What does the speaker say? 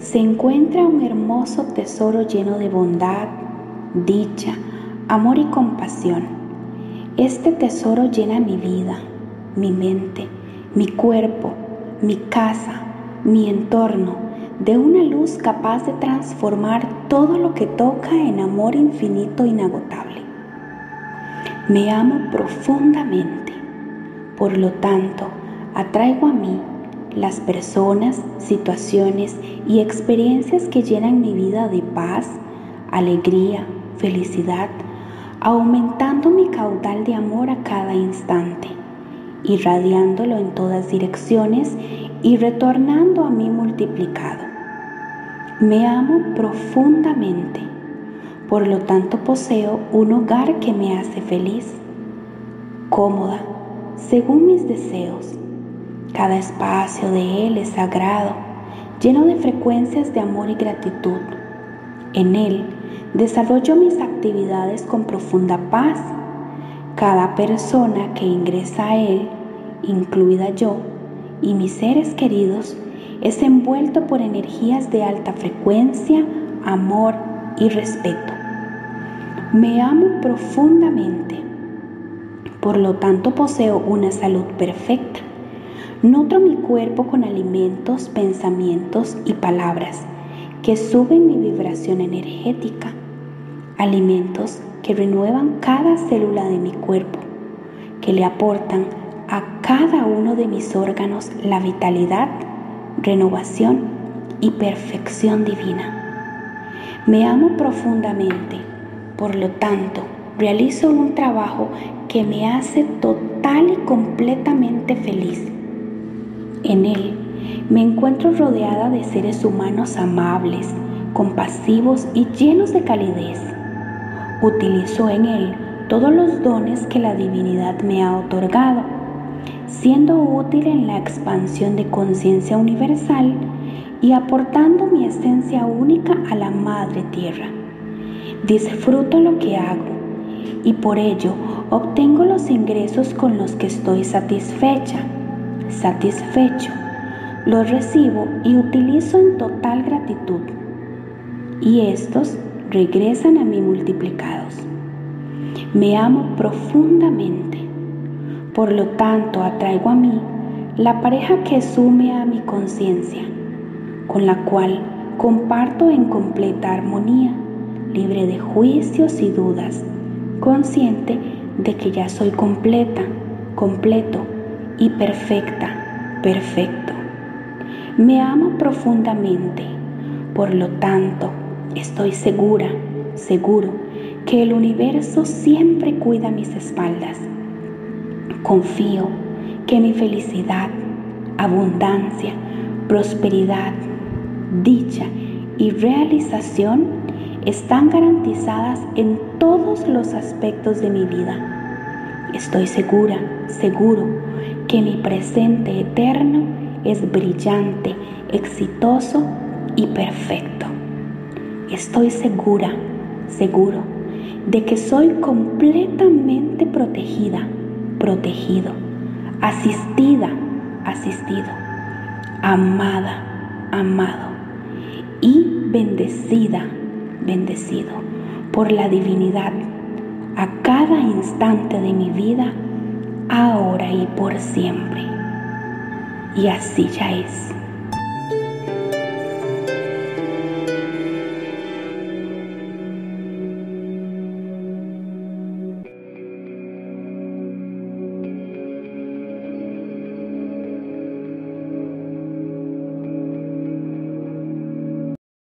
se encuentra un hermoso tesoro lleno de bondad, dicha, amor y compasión. Este tesoro llena mi vida, mi mente, mi cuerpo, mi casa, mi entorno, de una luz capaz de transformar todo lo que toca en amor infinito e inagotable. Me amo profundamente, por lo tanto, atraigo a mí las personas, situaciones y experiencias que llenan mi vida de paz, alegría, felicidad, aumentando mi caudal de amor a cada instante, irradiándolo en todas direcciones y retornando a mí multiplicado. Me amo profundamente, por lo tanto poseo un hogar que me hace feliz, cómoda, según mis deseos cada espacio de Él es sagrado, lleno de frecuencias de amor y gratitud. En Él desarrollo mis actividades con profunda paz. Cada persona que ingresa a Él, incluida yo, y mis seres queridos, es envuelto por energías de alta frecuencia, amor y respeto. Me amo profundamente, por lo tanto poseo una salud perfecta Nutro mi cuerpo con alimentos, pensamientos y palabras que suben mi vibración energética. Alimentos que renuevan cada célula de mi cuerpo, que le aportan a cada uno de mis órganos la vitalidad, renovación y perfección divina. Me amo profundamente, por lo tanto, realizo un trabajo que me hace total y completamente feliz en Él me encuentro rodeada de seres humanos amables, compasivos y llenos de calidez. Utilizo en Él todos los dones que la divinidad me ha otorgado, siendo útil en la expansión de conciencia universal y aportando mi esencia única a la Madre Tierra. Disfruto lo que hago y por ello obtengo los ingresos con los que estoy satisfecha satisfecho, los recibo y utilizo en total gratitud. Y estos regresan a mí multiplicados. Me amo profundamente. Por lo tanto, atraigo a mí la pareja que sume a mi conciencia, con la cual comparto en completa armonía, libre de juicios y dudas, consciente de que ya soy completa, completo y perfecta, perfecto. Me amo profundamente, por lo tanto, estoy segura, seguro que el universo siempre cuida mis espaldas. Confío que mi felicidad, abundancia, prosperidad, dicha y realización están garantizadas en todos los aspectos de mi vida. Estoy segura, seguro que mi presente eterno es brillante, exitoso y perfecto. Estoy segura, seguro, de que soy completamente protegida, protegido, asistida, asistido, amada, amado y bendecida, bendecido por la divinidad a cada instante de mi vida ahora y por siempre. Y así ya es.